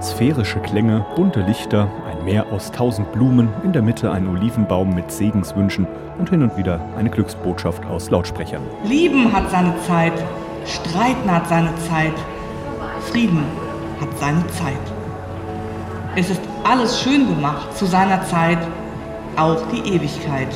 Sphärische Klänge, bunte Lichter, ein Meer aus tausend Blumen, in der Mitte ein Olivenbaum mit Segenswünschen und hin und wieder eine Glücksbotschaft aus Lautsprechern. Lieben hat seine Zeit, Streiten hat seine Zeit, Frieden hat seine Zeit. Es ist alles schön gemacht zu seiner Zeit, auch die Ewigkeit.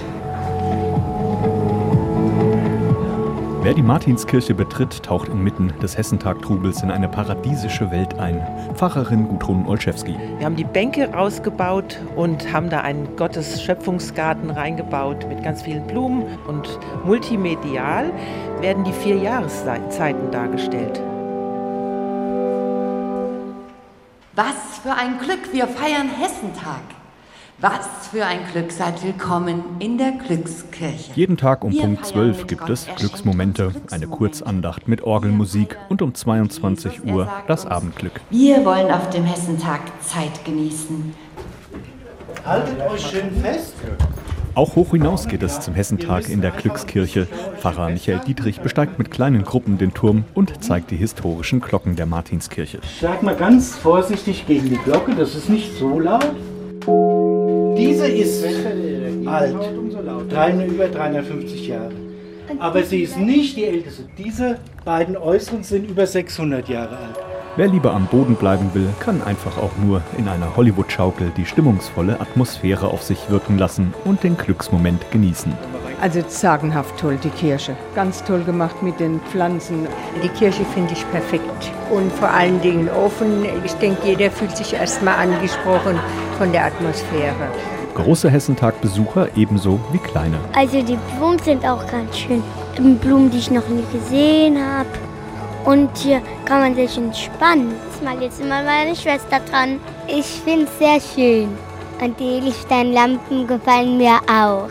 Wer die Martinskirche betritt, taucht inmitten des Hessentag-Trubels in eine paradiesische Welt ein. Pfarrerin Gudrun Olszewski. Wir haben die Bänke rausgebaut und haben da einen Gottes-Schöpfungsgarten reingebaut mit ganz vielen Blumen und multimedial werden die vier Jahreszeiten dargestellt. Was für ein Glück, wir feiern Hessentag. Was für ein Glück, seid willkommen in der Glückskirche. Jeden Tag um Wir Punkt feiern 12 mit gibt Gott es erschenktes Glücksmomente, eine. Kurzandacht mit Orgelmusik und um 22 Jesus, Uhr das uns, Abendglück. Wir wollen auf dem Hessentag Zeit genießen. Haltet euch schön fest. Auch hoch hinaus geht es zum Hessentag in der Glückskirche. Pfarrer Michael Dietrich besteigt mit kleinen Gruppen den Turm und zeigt die historischen Glocken der Martinskirche. Schlag mal ganz vorsichtig gegen die Glocke, das ist nicht so laut. Diese ist alt, über 350 Jahre. Aber sie ist nicht die älteste. Diese beiden äußeren sind über 600 Jahre alt. Wer lieber am Boden bleiben will, kann einfach auch nur in einer Hollywood-Schaukel die stimmungsvolle Atmosphäre auf sich wirken lassen und den Glücksmoment genießen. Also sagenhaft toll, die Kirche. Ganz toll gemacht mit den Pflanzen. Die Kirche finde ich perfekt und vor allen Dingen offen. Ich denke, jeder fühlt sich erstmal angesprochen von der Atmosphäre. Große Hessentag-Besucher ebenso wie kleine. Also die Blumen sind auch ganz schön. Blumen, die ich noch nie gesehen habe. Und hier kann man sich entspannen. Mal jetzt immer meine Schwester dran. Ich finde es sehr schön. Und die Lichterlampen gefallen mir auch.